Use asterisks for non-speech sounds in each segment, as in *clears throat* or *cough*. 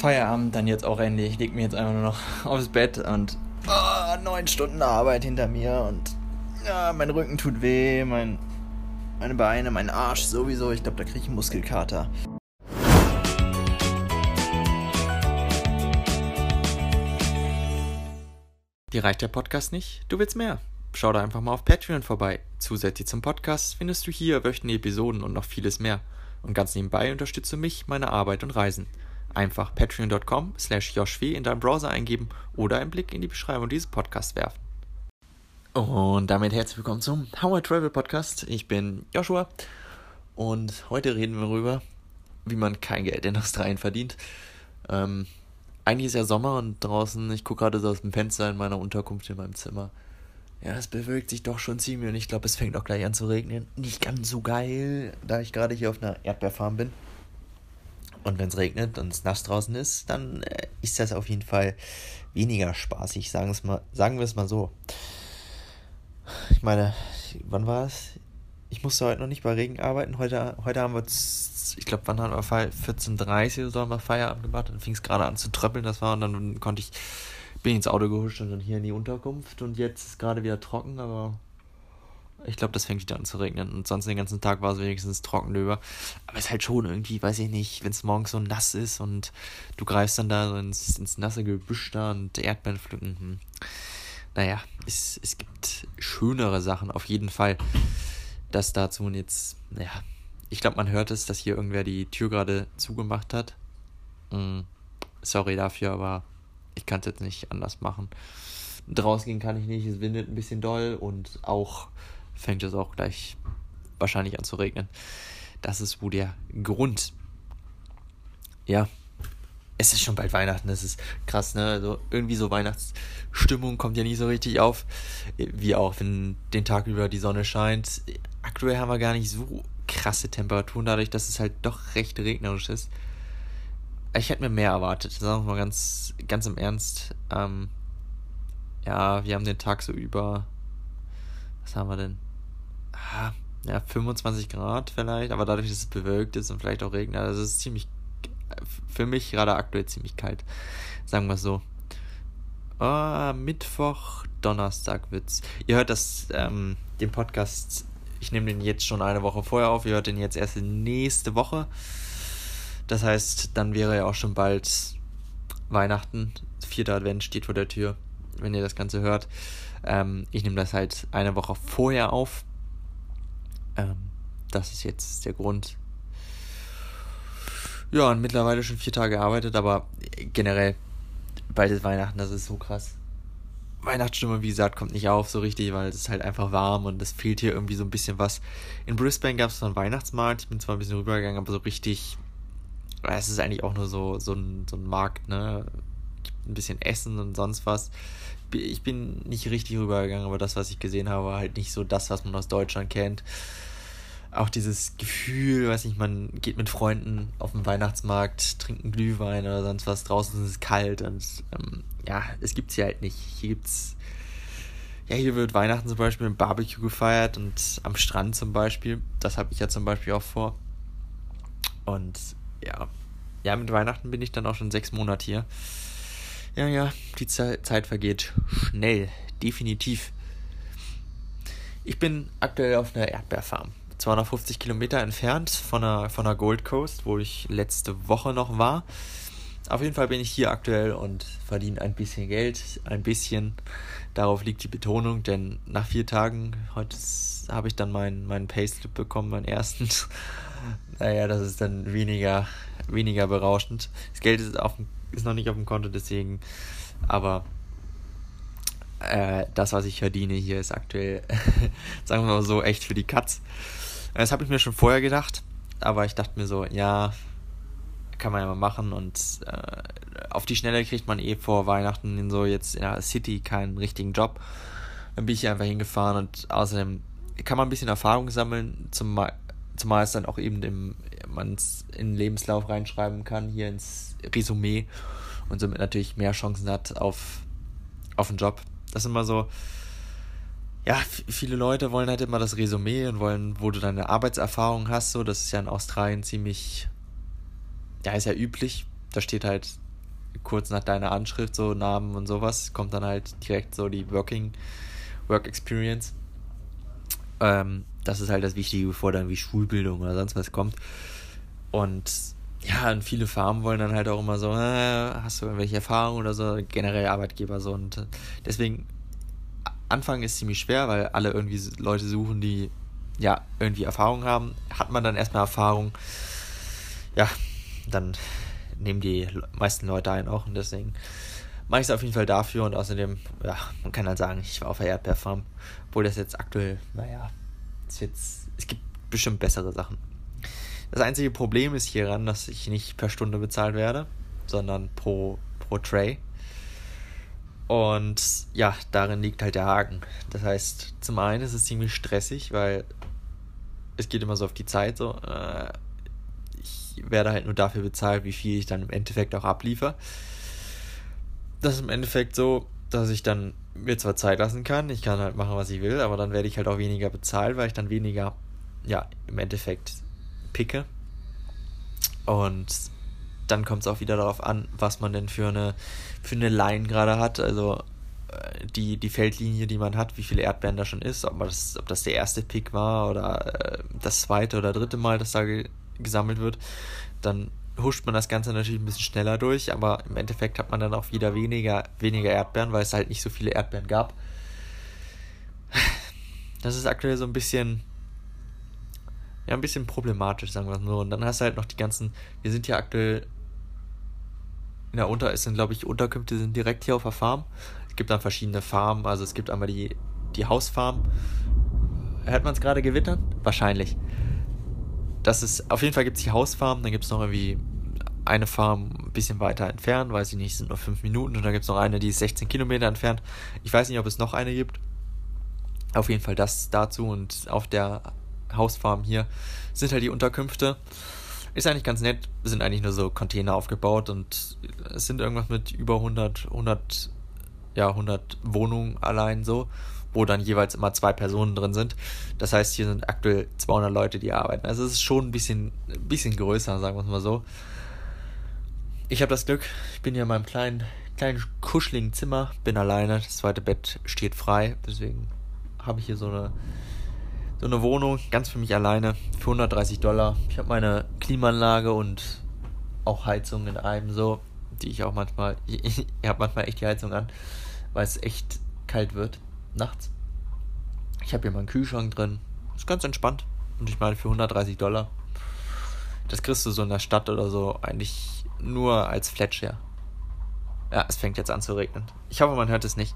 Feierabend dann jetzt auch endlich. Ich leg mich jetzt einfach nur noch *laughs* aufs Bett und oh, neun Stunden Arbeit hinter mir und ja, mein Rücken tut weh, mein, meine Beine, mein Arsch sowieso. Ich glaube, da kriege ich einen Muskelkater. Dir reicht der Podcast nicht? Du willst mehr? Schau da einfach mal auf Patreon vorbei. Zusätzlich zum Podcast findest du hier wöchentliche Episoden und noch vieles mehr. Und ganz nebenbei unterstütze mich, meine Arbeit und Reisen. Einfach patreon.com slash joshw in deinem Browser eingeben oder einen Blick in die Beschreibung dieses Podcasts werfen. Und damit herzlich willkommen zum How I Travel Podcast. Ich bin Joshua und heute reden wir darüber, wie man kein Geld in Australien verdient. Ähm, eigentlich ist ja Sommer und draußen, ich gucke gerade so aus dem Fenster in meiner Unterkunft in meinem Zimmer. Ja, es bewölkt sich doch schon ziemlich und ich glaube, es fängt auch gleich an zu regnen. Nicht ganz so geil, da ich gerade hier auf einer Erdbeerfarm bin. Und wenn es regnet und es nass draußen ist, dann äh, ist das auf jeden Fall weniger spaßig, sagen, mal, sagen wir es mal so. Ich meine, wann war es? Ich musste heute noch nicht bei Regen arbeiten. Heute, heute haben wir, ich glaube, wann haben wir 14.30 Uhr so haben wir Feierabend gemacht. Dann fing es gerade an zu tröppeln, das war. Und dann konnte ich, bin ich ins Auto gehuscht und dann hier in die Unterkunft. Und jetzt ist gerade wieder trocken, aber ich glaube, das fängt wieder an zu regnen. Und sonst den ganzen Tag war es wenigstens trocken über. Aber es ist halt schon irgendwie, weiß ich nicht, wenn es morgens so nass ist und du greifst dann da ins, ins nasse Gebüsch da und Erdbeeren pflücken. Hm. Naja, es, es gibt schönere Sachen auf jeden Fall. Das dazu und jetzt, naja, ich glaube, man hört es, dass hier irgendwer die Tür gerade zugemacht hat. Hm. Sorry dafür, aber ich kann es jetzt nicht anders machen. Draußen gehen kann ich nicht, es windet ein bisschen doll und auch fängt es auch gleich wahrscheinlich an zu regnen. Das ist wohl der Grund. Ja, es ist schon bald Weihnachten, das ist krass, ne? Also irgendwie so Weihnachtsstimmung kommt ja nie so richtig auf. Wie auch, wenn den Tag über die Sonne scheint. Aktuell haben wir gar nicht so krasse Temperaturen, dadurch, dass es halt doch recht regnerisch ist. Ich hätte mir mehr erwartet, sagen wir mal ganz, ganz im Ernst. Ähm, ja, wir haben den Tag so über. Was haben wir denn? Ja, 25 Grad vielleicht, aber dadurch, dass es bewölkt ist und vielleicht auch regnet, also es ist ziemlich, für mich gerade aktuell ziemlich kalt, sagen wir es so. Oh, Mittwoch, Donnerstag wird's. Ihr hört das, ähm, den Podcast, ich nehme den jetzt schon eine Woche vorher auf, ihr hört den jetzt erst nächste Woche. Das heißt, dann wäre ja auch schon bald Weihnachten. Vierter Advent steht vor der Tür, wenn ihr das Ganze hört. Ähm, ich nehme das halt eine Woche vorher auf. Ähm, das ist jetzt der Grund. Ja, und mittlerweile schon vier Tage gearbeitet, aber generell bald ist Weihnachten, das ist so krass. Weihnachtsstimmung, wie gesagt, kommt nicht auf so richtig, weil es ist halt einfach warm und es fehlt hier irgendwie so ein bisschen was. In Brisbane gab es so einen Weihnachtsmarkt, ich bin zwar ein bisschen rübergegangen, aber so richtig, es ist eigentlich auch nur so, so, ein, so ein Markt, ne? Ein bisschen Essen und sonst was. Ich bin nicht richtig rübergegangen, aber das, was ich gesehen habe, war halt nicht so das, was man aus Deutschland kennt auch dieses Gefühl, weiß nicht, man geht mit Freunden auf den Weihnachtsmarkt, trinkt einen Glühwein oder sonst was, draußen ist es kalt und ähm, ja, es gibt's hier halt nicht. Hier gibt's, ja, hier wird Weihnachten zum Beispiel mit Barbecue gefeiert und am Strand zum Beispiel, das habe ich ja zum Beispiel auch vor. Und ja, ja, mit Weihnachten bin ich dann auch schon sechs Monate hier. Ja, ja, die Zeit vergeht schnell, definitiv. Ich bin aktuell auf einer Erdbeerfarm. 250 Kilometer entfernt von der, von der Gold Coast, wo ich letzte Woche noch war. Auf jeden Fall bin ich hier aktuell und verdiene ein bisschen Geld. Ein bisschen. Darauf liegt die Betonung, denn nach vier Tagen, heute habe ich dann meinen, meinen Payslip bekommen, meinen ersten. *laughs* naja, das ist dann weniger, weniger berauschend. Das Geld ist, auf, ist noch nicht auf dem Konto, deswegen. Aber äh, das, was ich verdiene hier, ist aktuell, *laughs* sagen wir mal so, echt für die Katz. Das habe ich mir schon vorher gedacht, aber ich dachte mir so, ja, kann man ja mal machen und äh, auf die Schnelle kriegt man eh vor Weihnachten in so jetzt in der City keinen richtigen Job. Dann bin ich hier einfach hingefahren und außerdem kann man ein bisschen Erfahrung sammeln, zumal, zumal es dann auch eben man es in den Lebenslauf reinschreiben kann, hier ins Resümee und somit natürlich mehr Chancen hat auf, auf einen Job. Das ist immer so, ja, viele Leute wollen halt immer das Resümee und wollen, wo du deine Arbeitserfahrung hast, so, das ist ja in Australien ziemlich, ja, ist ja üblich. Da steht halt kurz nach deiner Anschrift, so Namen und sowas, kommt dann halt direkt so die Working, Work Experience. Ähm, das ist halt das Wichtige, bevor dann wie Schulbildung oder sonst was kommt. Und ja, und viele Farmen wollen dann halt auch immer so, äh, hast du irgendwelche Erfahrungen oder so, generell Arbeitgeber so. Und deswegen, Anfang ist ziemlich schwer, weil alle irgendwie Leute suchen, die ja irgendwie Erfahrung haben. Hat man dann erstmal Erfahrung, ja, dann nehmen die meisten Leute ein auch und deswegen mache ich es auf jeden Fall dafür und außerdem, ja, man kann halt sagen, ich war auf der Erdbeerfarm, obwohl das jetzt aktuell, naja, ist jetzt, es gibt bestimmt bessere Sachen. Das einzige Problem ist hieran, dass ich nicht per Stunde bezahlt werde, sondern pro, pro Tray. Und ja, darin liegt halt der Haken. Das heißt, zum einen ist es ziemlich stressig, weil es geht immer so auf die Zeit so. Äh, ich werde halt nur dafür bezahlt, wie viel ich dann im Endeffekt auch abliefere. Das ist im Endeffekt so, dass ich dann mir zwar Zeit lassen kann, ich kann halt machen, was ich will, aber dann werde ich halt auch weniger bezahlt, weil ich dann weniger, ja, im Endeffekt picke. Und dann kommt es auch wieder darauf an, was man denn für eine, für eine Line gerade hat. Also äh, die, die Feldlinie, die man hat, wie viele Erdbeeren da schon ist, ob das, ob das der erste Pick war oder äh, das zweite oder dritte Mal, das da gesammelt wird, dann huscht man das Ganze natürlich ein bisschen schneller durch, aber im Endeffekt hat man dann auch wieder weniger, weniger Erdbeeren, weil es halt nicht so viele Erdbeeren gab. Das ist aktuell so ein bisschen, ja, ein bisschen problematisch, sagen wir es so. Und dann hast du halt noch die ganzen, wir sind ja aktuell in der Unter, es sind glaube ich Unterkünfte sind direkt hier auf der Farm. Es gibt dann verschiedene Farmen, also es gibt einmal die, die Hausfarm. Hört man es gerade gewittern? Wahrscheinlich. Das ist, auf jeden Fall gibt es die Hausfarm, dann gibt es noch irgendwie eine Farm ein bisschen weiter entfernt, weiß ich nicht, sind nur fünf Minuten und dann gibt es noch eine, die ist 16 Kilometer entfernt. Ich weiß nicht, ob es noch eine gibt. Auf jeden Fall das dazu und auf der Hausfarm hier sind halt die Unterkünfte. Ist eigentlich ganz nett, sind eigentlich nur so Container aufgebaut und es sind irgendwas mit über 100, 100, ja, 100 Wohnungen allein so, wo dann jeweils immer zwei Personen drin sind. Das heißt, hier sind aktuell 200 Leute, die arbeiten. Also es ist schon ein bisschen, ein bisschen größer, sagen wir es mal so. Ich habe das Glück, ich bin hier in meinem kleinen, kleinen kuscheligen Zimmer, bin alleine, das zweite Bett steht frei, deswegen habe ich hier so eine so eine Wohnung, ganz für mich alleine, für 130 Dollar. Ich habe meine Klimaanlage und auch Heizung in einem so, die ich auch manchmal, *laughs* ich, ich habe manchmal echt die Heizung an, weil es echt kalt wird nachts. Ich habe hier meinen Kühlschrank drin, ist ganz entspannt und ich meine für 130 Dollar. Das kriegst du so in der Stadt oder so eigentlich nur als Flatshare. Ja, es fängt jetzt an zu regnen. Ich hoffe, man hört es nicht.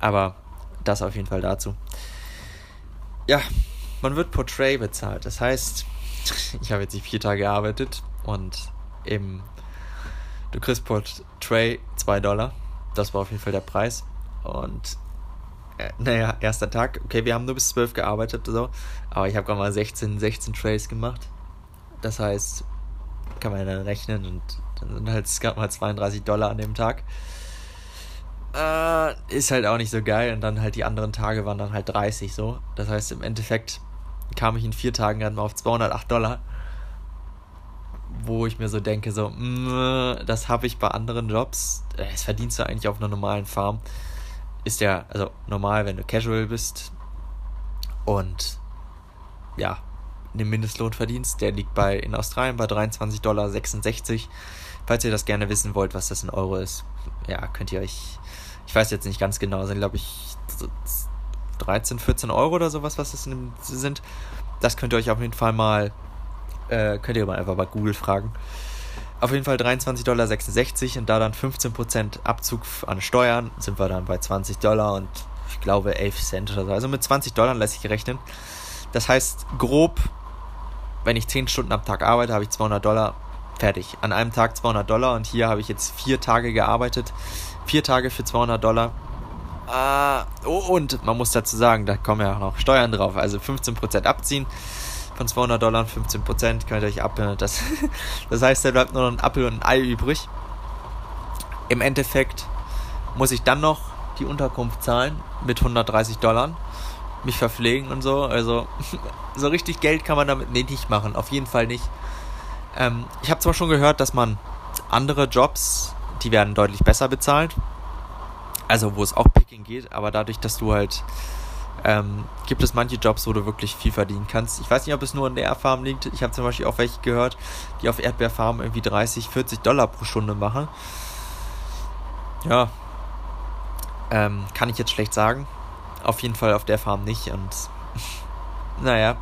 Aber das auf jeden Fall dazu ja, man wird Portray bezahlt. Das heißt, *laughs* ich habe jetzt nicht vier Tage gearbeitet und eben, du kriegst Portray 2 Dollar. Das war auf jeden Fall der Preis. Und äh, naja, erster Tag, okay, wir haben nur bis 12 gearbeitet, so, aber ich habe gerade mal 16, 16 Trays gemacht. Das heißt, kann man dann rechnen und dann sind halt gerade mal 32 Dollar an dem Tag. Äh, ist halt auch nicht so geil. Und dann halt die anderen Tage waren dann halt 30 so. Das heißt, im Endeffekt kam ich in vier Tagen dann mal auf 208 Dollar. Wo ich mir so denke, so, mh, das habe ich bei anderen Jobs. Äh, das verdienst du eigentlich auf einer normalen Farm. Ist ja, also normal, wenn du casual bist. Und ja, den Mindestlohn verdienst. Der liegt bei in Australien bei 23,66 Dollar. Falls ihr das gerne wissen wollt, was das in Euro ist, ja, könnt ihr euch ich weiß jetzt nicht ganz genau, sind glaube ich 13, 14 Euro oder sowas, was das sind. Das könnt ihr euch auf jeden Fall mal, äh, könnt ihr mal einfach bei Google fragen. Auf jeden Fall 23,66 Dollar und da dann 15% Abzug an Steuern sind wir dann bei 20 Dollar und ich glaube 11 Cent oder so. Also mit 20 Dollar lässt sich rechnen. Das heißt, grob, wenn ich 10 Stunden am Tag arbeite, habe ich 200 Dollar fertig. An einem Tag 200 Dollar und hier habe ich jetzt vier Tage gearbeitet. Vier Tage für 200 Dollar. Oh, und man muss dazu sagen, da kommen ja auch noch Steuern drauf. Also 15% abziehen von 200 Dollar, 15% könnt ihr euch ab. Das, *laughs* das heißt, da bleibt nur noch ein Apfel und ein Ei übrig. Im Endeffekt muss ich dann noch die Unterkunft zahlen mit 130 Dollar, mich verpflegen und so. Also *laughs* so richtig Geld kann man damit nicht machen, auf jeden Fall nicht. Ähm, ich habe zwar schon gehört, dass man andere Jobs die werden deutlich besser bezahlt. Also wo es auch Picking geht, aber dadurch, dass du halt ähm, gibt es manche Jobs, wo du wirklich viel verdienen kannst. Ich weiß nicht, ob es nur an der Farm liegt. Ich habe zum Beispiel auch welche gehört, die auf Erdbeerfarmen irgendwie 30, 40 Dollar pro Stunde machen. Ja, ähm, kann ich jetzt schlecht sagen. Auf jeden Fall auf der Farm nicht. Und *laughs* naja,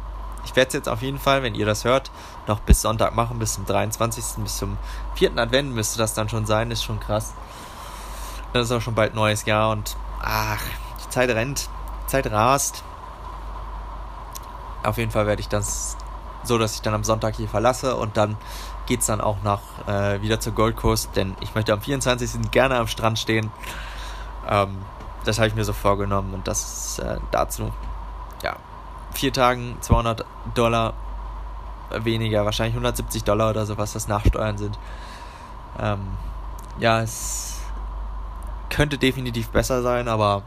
ich werde es jetzt auf jeden Fall, wenn ihr das hört, noch bis Sonntag machen, bis zum 23. bis zum 4. Advent müsste das dann schon sein, ist schon krass. Dann ist auch schon bald neues Jahr und ach, die Zeit rennt, Zeit rast. Auf jeden Fall werde ich das so, dass ich dann am Sonntag hier verlasse und dann geht es dann auch nach äh, wieder zur Gold Coast, denn ich möchte am 24. gerne am Strand stehen. Ähm, das habe ich mir so vorgenommen und das äh, dazu. Ja, vier Tagen 200 Dollar weniger, wahrscheinlich 170 Dollar oder so, was das Nachsteuern sind. Ähm, ja, es könnte definitiv besser sein, aber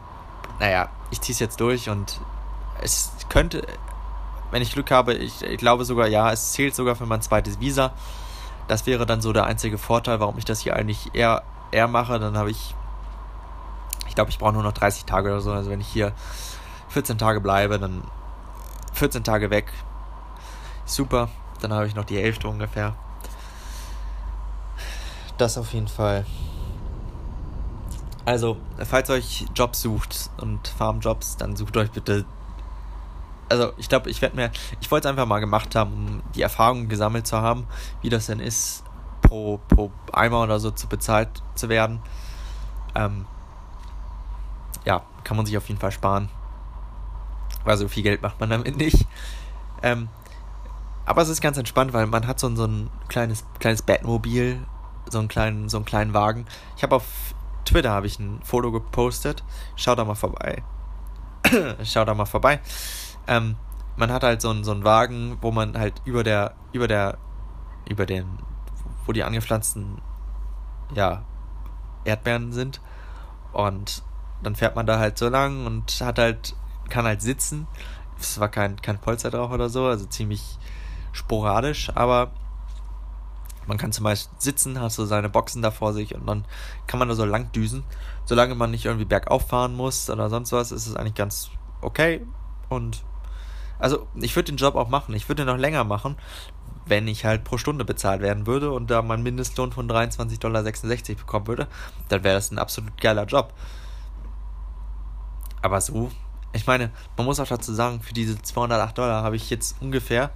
naja, ich ziehe es jetzt durch und es könnte, wenn ich Glück habe, ich, ich glaube sogar, ja, es zählt sogar für mein zweites Visa. Das wäre dann so der einzige Vorteil, warum ich das hier eigentlich eher, eher mache. Dann habe ich glaube, ich brauche nur noch 30 Tage oder so. Also wenn ich hier 14 Tage bleibe, dann 14 Tage weg. Super. Dann habe ich noch die Hälfte ungefähr. Das auf jeden Fall. Also, falls euch Jobs sucht und Farmjobs, dann sucht euch bitte. Also, ich glaube, ich werde mir. Ich wollte es einfach mal gemacht haben, um die Erfahrung gesammelt zu haben, wie das denn ist, pro, pro Eimer oder so zu bezahlt zu werden. Ähm, ja, kann man sich auf jeden Fall sparen. Weil so viel Geld macht man damit nicht. Ähm, aber es ist ganz entspannt, weil man hat so ein, so ein kleines, kleines Batmobil, so einen kleinen, so einen kleinen Wagen. Ich habe auf Twitter habe ich ein Foto gepostet. Schau da mal vorbei. *clears throat* Schau da mal vorbei. Ähm, man hat halt so einen, so einen Wagen, wo man halt über der, über der, über den, wo die angepflanzten, ja, Erdbeeren sind. Und dann fährt man da halt so lang und hat halt, kann halt sitzen. Es war kein, kein Polster drauf oder so, also ziemlich sporadisch, aber man kann zum Beispiel sitzen, hast so seine Boxen da vor sich und dann kann man da so lang düsen. Solange man nicht irgendwie bergauf fahren muss oder sonst was, ist es eigentlich ganz okay. Und also ich würde den Job auch machen. Ich würde ihn noch länger machen, wenn ich halt pro Stunde bezahlt werden würde und da mein Mindestlohn von 23,66 Dollar bekommen würde, dann wäre das ein absolut geiler Job. Aber so, ich meine, man muss auch dazu sagen, für diese 208 Dollar habe ich jetzt ungefähr,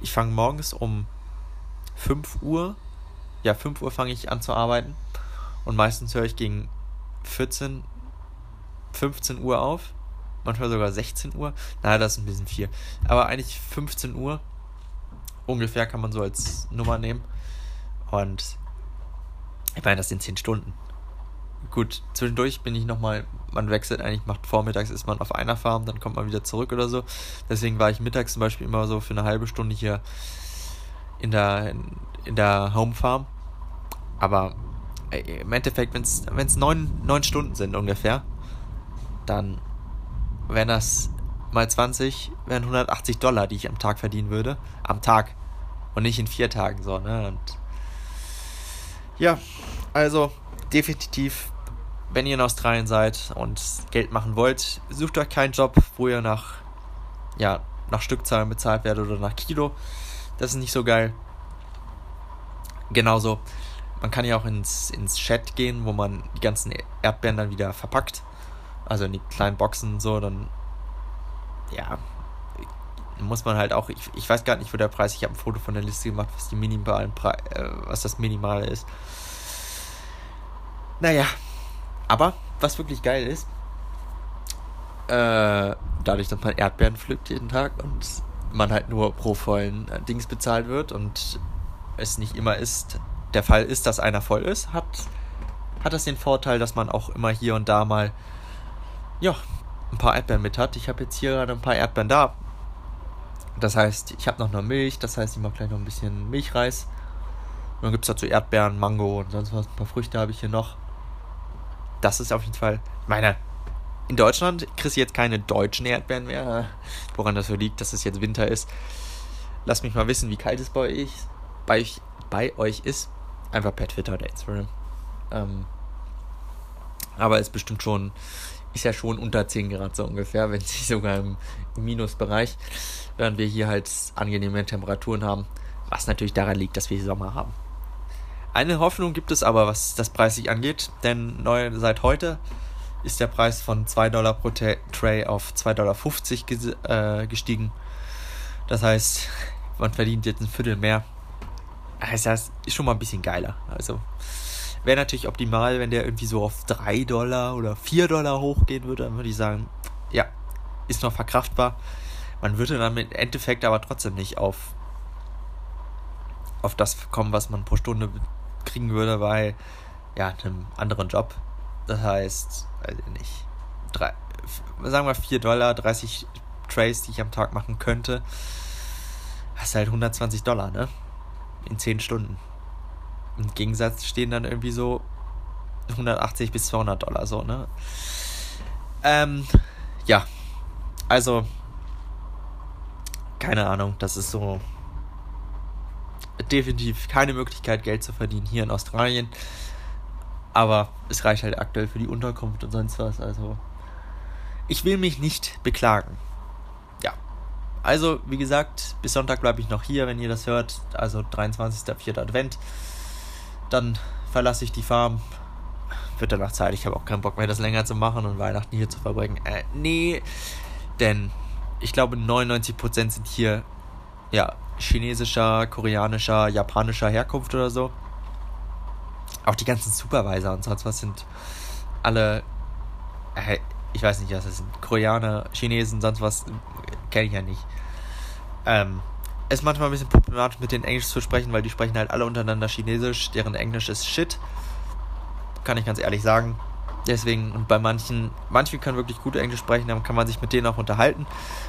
ich fange morgens um 5 Uhr, ja, 5 Uhr fange ich an zu arbeiten und meistens höre ich gegen 14, 15 Uhr auf, manchmal sogar 16 Uhr. Naja, das ist ein bisschen viel. Aber eigentlich 15 Uhr ungefähr kann man so als Nummer nehmen. Und ich meine, das sind 10 Stunden gut, zwischendurch bin ich nochmal, man wechselt eigentlich, macht vormittags ist man auf einer Farm, dann kommt man wieder zurück oder so. Deswegen war ich mittags zum Beispiel immer so für eine halbe Stunde hier in der, in, der Home Farm. Aber im Endeffekt, wenn es neun, neun Stunden sind ungefähr, dann wären das mal 20, wären 180 Dollar, die ich am Tag verdienen würde. Am Tag. Und nicht in vier Tagen so, ne? Und ja, also definitiv wenn ihr in Australien seid und Geld machen wollt, sucht euch keinen Job, wo ihr nach, ja, nach Stückzahlen bezahlt werdet oder nach Kilo. Das ist nicht so geil. Genauso, man kann ja auch ins, ins Chat gehen, wo man die ganzen Erdbeeren dann wieder verpackt. Also in die kleinen Boxen und so, dann, ja, muss man halt auch, ich, ich weiß gar nicht, wo der Preis, ich habe ein Foto von der Liste gemacht, was die minimalen Pre äh, was das Minimale ist. Naja, aber was wirklich geil ist, äh, dadurch, dass man Erdbeeren pflückt jeden Tag und man halt nur pro vollen äh, Dings bezahlt wird und es nicht immer ist, der Fall ist, dass einer voll ist, hat, hat das den Vorteil, dass man auch immer hier und da mal, ja, ein paar Erdbeeren mit hat. Ich habe jetzt hier gerade ein paar Erdbeeren da. Das heißt, ich habe noch nur Milch, das heißt, ich mache gleich noch ein bisschen Milchreis. Und dann gibt es dazu Erdbeeren, Mango und sonst was. Ein paar Früchte habe ich hier noch das ist auf jeden Fall, meine, in Deutschland kriegst du jetzt keine deutschen Erdbeeren mehr. Woran das so liegt, dass es jetzt Winter ist. Lasst mich mal wissen, wie kalt es bei euch, bei, bei euch ist. Einfach per Twitter oder Instagram. Ähm, aber ist bestimmt schon, ist ja schon unter 10 Grad so ungefähr, wenn nicht sogar im, im Minusbereich, während wir hier halt angenehme Temperaturen haben, was natürlich daran liegt, dass wir Sommer haben. Eine Hoffnung gibt es aber, was das preislich angeht, denn neu, seit heute ist der Preis von 2 Dollar pro Tray auf 2,50 Dollar äh, gestiegen. Das heißt, *laughs* man verdient jetzt ein Viertel mehr. Das heißt, ist schon mal ein bisschen geiler. Also wäre natürlich optimal, wenn der irgendwie so auf 3 Dollar oder 4 Dollar hochgehen würde. Dann würde ich sagen, ja, ist noch verkraftbar. Man würde dann im Endeffekt aber trotzdem nicht auf, auf das kommen, was man pro Stunde kriegen würde bei ja, einem anderen Job. Das heißt, weiß ich nicht, drei, sagen wir 4 Dollar, 30 Trays, die ich am Tag machen könnte. Das ist halt 120 Dollar, ne? In 10 Stunden. Im Gegensatz stehen dann irgendwie so 180 bis 200 Dollar, so, ne? Ähm, ja. Also, keine Ahnung, das ist so definitiv keine Möglichkeit, Geld zu verdienen hier in Australien. Aber es reicht halt aktuell für die Unterkunft und sonst was. Also, ich will mich nicht beklagen. Ja. Also, wie gesagt, bis Sonntag bleibe ich noch hier, wenn ihr das hört. Also, 23.04. Advent. Dann verlasse ich die Farm. Wird danach Zeit. Ich habe auch keinen Bock mehr, das länger zu machen und Weihnachten hier zu verbringen. Äh, nee. Denn ich glaube, 99% sind hier, ja, chinesischer, koreanischer, japanischer Herkunft oder so auch die ganzen Supervisor und sonst was sind alle, ich weiß nicht, was das sind, Koreaner, Chinesen, sonst was, kenne ich ja nicht. Ähm, ist manchmal ein bisschen problematisch mit denen Englisch zu sprechen, weil die sprechen halt alle untereinander Chinesisch, deren Englisch ist Shit. Kann ich ganz ehrlich sagen. Deswegen, und bei manchen, manche können wirklich gut Englisch sprechen, dann kann man sich mit denen auch unterhalten.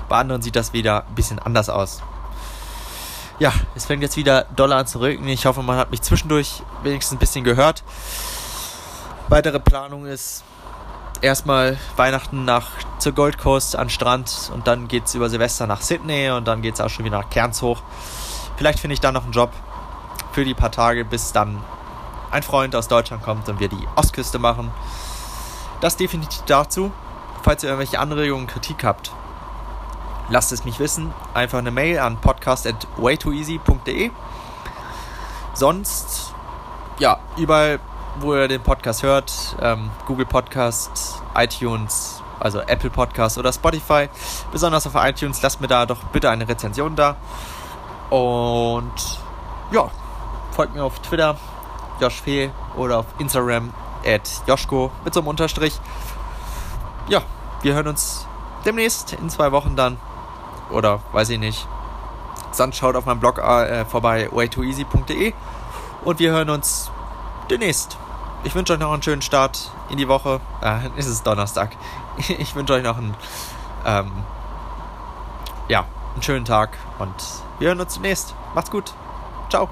Bei anderen sieht das wieder ein bisschen anders aus ja, es fängt jetzt wieder Dollar an zu regnen. Ich hoffe, man hat mich zwischendurch wenigstens ein bisschen gehört. Weitere Planung ist erstmal Weihnachten nach zur Gold Coast an Strand und dann geht es über Silvester nach Sydney und dann geht es auch schon wieder nach Cairns hoch. Vielleicht finde ich da noch einen Job für die paar Tage, bis dann ein Freund aus Deutschland kommt und wir die Ostküste machen. Das definitiv dazu. Falls ihr irgendwelche Anregungen, Kritik habt, lasst es mich wissen. Einfach eine Mail an podcast.waytooeasy.de. Sonst, ja, überall, wo ihr den Podcast hört, ähm, Google Podcast, iTunes, also Apple Podcast oder Spotify, besonders auf iTunes, lasst mir da doch bitte eine Rezension da. Und ja, folgt mir auf Twitter, Josh Fee, oder auf Instagram, at Joschko mit so einem Unterstrich. Ja, wir hören uns demnächst in zwei Wochen dann oder weiß ich nicht. Sonst schaut auf meinem Blog äh, vorbei waytooeasy.de und wir hören uns demnächst. Ich wünsche euch noch einen schönen Start in die Woche. Äh, *laughs* es ist Donnerstag. *laughs* Ich wünsche euch noch einen, ähm, ja, einen schönen Tag und wir hören uns demnächst. Macht's gut. Ciao.